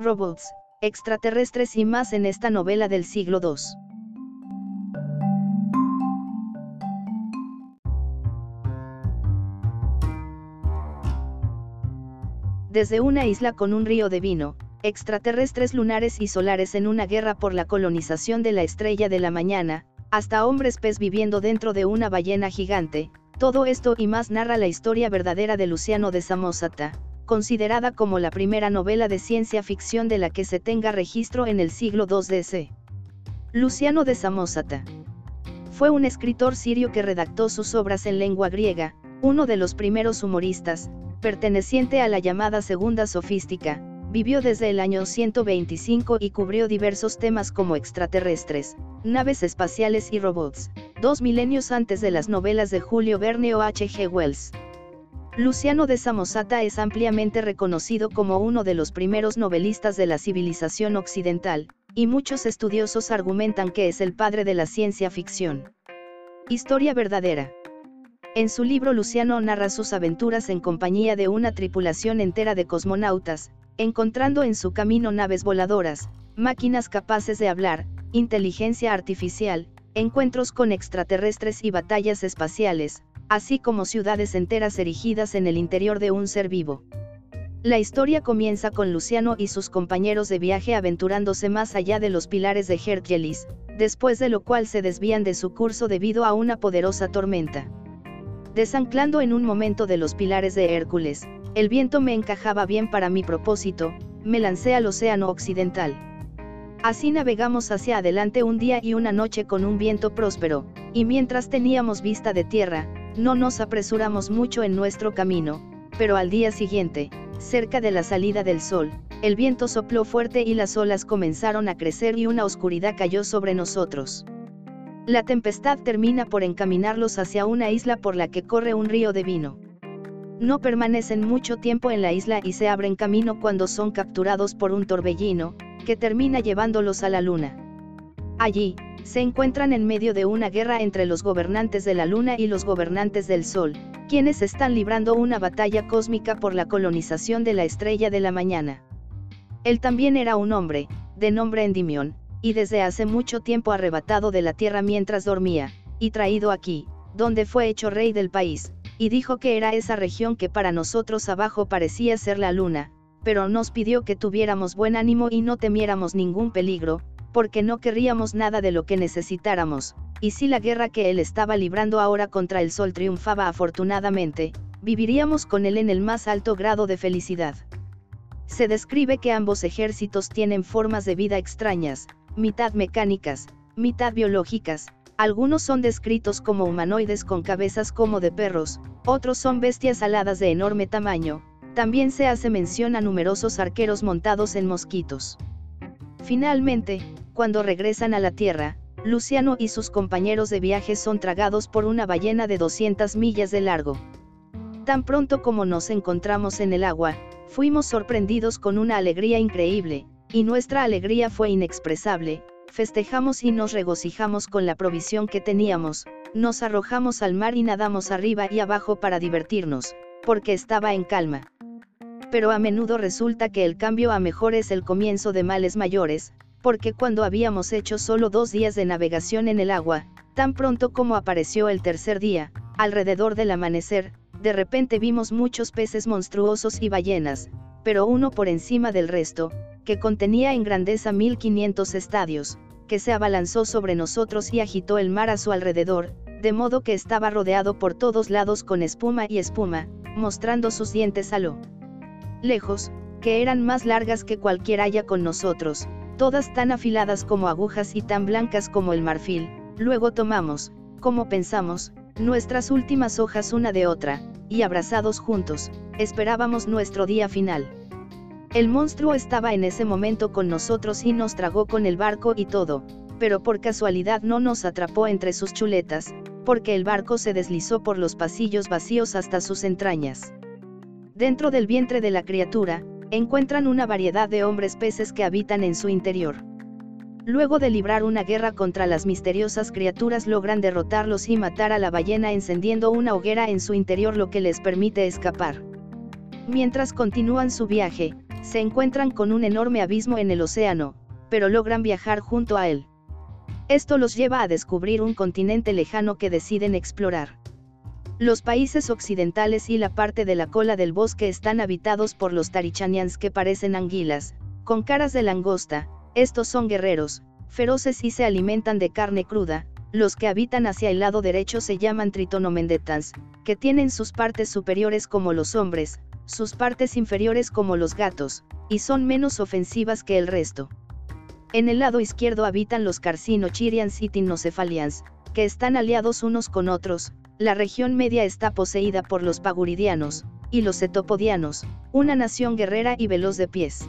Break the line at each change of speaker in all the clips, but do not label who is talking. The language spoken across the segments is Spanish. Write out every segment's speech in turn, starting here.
robots, extraterrestres y más en esta novela del siglo II. Desde una isla con un río de vino, extraterrestres lunares y solares en una guerra por la colonización de la estrella de la mañana, hasta hombres pez viviendo dentro de una ballena gigante, todo esto y más narra la historia verdadera de Luciano de Samosata, considerada como la primera novela de ciencia ficción de la que se tenga registro en el siglo II DC. Luciano de Samosata fue un escritor sirio que redactó sus obras en lengua griega, uno de los primeros humoristas, perteneciente a la llamada Segunda Sofística, vivió desde el año 125 y cubrió diversos temas como extraterrestres, naves espaciales y robots, dos milenios antes de las novelas de Julio Verne o H. G. Wells. Luciano de Samosata es ampliamente reconocido como uno de los primeros novelistas de la civilización occidental, y muchos estudiosos argumentan que es el padre de la ciencia ficción. Historia verdadera. En su libro Luciano narra sus aventuras en compañía de una tripulación entera de cosmonautas, encontrando en su camino naves voladoras, máquinas capaces de hablar, inteligencia artificial, encuentros con extraterrestres y batallas espaciales, así como ciudades enteras erigidas en el interior de un ser vivo. La historia comienza con Luciano y sus compañeros de viaje aventurándose más allá de los pilares de Hercules, después de lo cual se desvían de su curso debido a una poderosa tormenta. Desanclando en un momento de los pilares de Hércules, el viento me encajaba bien para mi propósito, me lancé al océano occidental. Así navegamos hacia adelante un día y una noche con un viento próspero, y mientras teníamos vista de tierra, no nos apresuramos mucho en nuestro camino, pero al día siguiente, cerca de la salida del sol, el viento sopló fuerte y las olas comenzaron a crecer y una oscuridad cayó sobre nosotros. La tempestad termina por encaminarlos hacia una isla por la que corre un río de vino. No permanecen mucho tiempo en la isla y se abren camino cuando son capturados por un torbellino, que termina llevándolos a la luna. Allí, se encuentran en medio de una guerra entre los gobernantes de la luna y los gobernantes del sol, quienes están librando una batalla cósmica por la colonización de la estrella de la mañana. Él también era un hombre, de nombre Endimión, y desde hace mucho tiempo arrebatado de la tierra mientras dormía, y traído aquí, donde fue hecho rey del país, y dijo que era esa región que para nosotros abajo parecía ser la luna, pero nos pidió que tuviéramos buen ánimo y no temiéramos ningún peligro, porque no querríamos nada de lo que necesitáramos, y si la guerra que él estaba librando ahora contra el sol triunfaba afortunadamente, viviríamos con él en el más alto grado de felicidad. Se describe que ambos ejércitos tienen formas de vida extrañas, mitad mecánicas, mitad biológicas, algunos son descritos como humanoides con cabezas como de perros, otros son bestias aladas de enorme tamaño, también se hace mención a numerosos arqueros montados en mosquitos. Finalmente, cuando regresan a la Tierra, Luciano y sus compañeros de viaje son tragados por una ballena de 200 millas de largo. Tan pronto como nos encontramos en el agua, fuimos sorprendidos con una alegría increíble, y nuestra alegría fue inexpresable, festejamos y nos regocijamos con la provisión que teníamos, nos arrojamos al mar y nadamos arriba y abajo para divertirnos, porque estaba en calma. Pero a menudo resulta que el cambio a mejor es el comienzo de males mayores, porque cuando habíamos hecho solo dos días de navegación en el agua, tan pronto como apareció el tercer día, alrededor del amanecer, de repente vimos muchos peces monstruosos y ballenas, pero uno por encima del resto, que contenía en grandeza 1500 estadios, que se abalanzó sobre nosotros y agitó el mar a su alrededor, de modo que estaba rodeado por todos lados con espuma y espuma, mostrando sus dientes a lo lejos, que eran más largas que cualquier haya con nosotros, todas tan afiladas como agujas y tan blancas como el marfil, luego tomamos, como pensamos, nuestras últimas hojas una de otra, y abrazados juntos, esperábamos nuestro día final. El monstruo estaba en ese momento con nosotros y nos tragó con el barco y todo, pero por casualidad no nos atrapó entre sus chuletas, porque el barco se deslizó por los pasillos vacíos hasta sus entrañas. Dentro del vientre de la criatura, encuentran una variedad de hombres peces que habitan en su interior. Luego de librar una guerra contra las misteriosas criaturas logran derrotarlos y matar a la ballena encendiendo una hoguera en su interior lo que les permite escapar. Mientras continúan su viaje, se encuentran con un enorme abismo en el océano, pero logran viajar junto a él. Esto los lleva a descubrir un continente lejano que deciden explorar. Los países occidentales y la parte de la cola del bosque están habitados por los tarichanians que parecen anguilas, con caras de langosta, estos son guerreros, feroces y se alimentan de carne cruda, los que habitan hacia el lado derecho se llaman tritonomendetans, que tienen sus partes superiores como los hombres, sus partes inferiores como los gatos, y son menos ofensivas que el resto. En el lado izquierdo habitan los carcinochirians y tinocefalians, que están aliados unos con otros, la región media está poseída por los paguridianos, y los etopodianos, una nación guerrera y veloz de pies.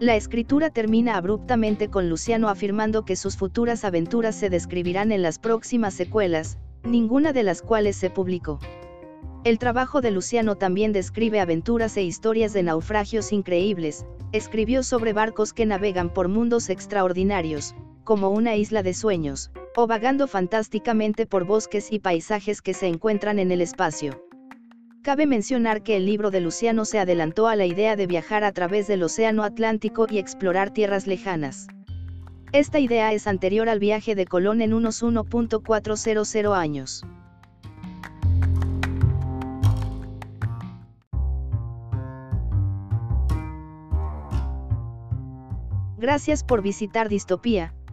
La escritura termina abruptamente con Luciano afirmando que sus futuras aventuras se describirán en las próximas secuelas, ninguna de las cuales se publicó. El trabajo de Luciano también describe aventuras e historias de naufragios increíbles, escribió sobre barcos que navegan por mundos extraordinarios, como una isla de sueños, o vagando fantásticamente por bosques y paisajes que se encuentran en el espacio. Cabe mencionar que el libro de Luciano se adelantó a la idea de viajar a través del Océano Atlántico y explorar tierras lejanas. Esta idea es anterior al viaje de Colón en unos 1.400 años. Gracias por visitar Distopía,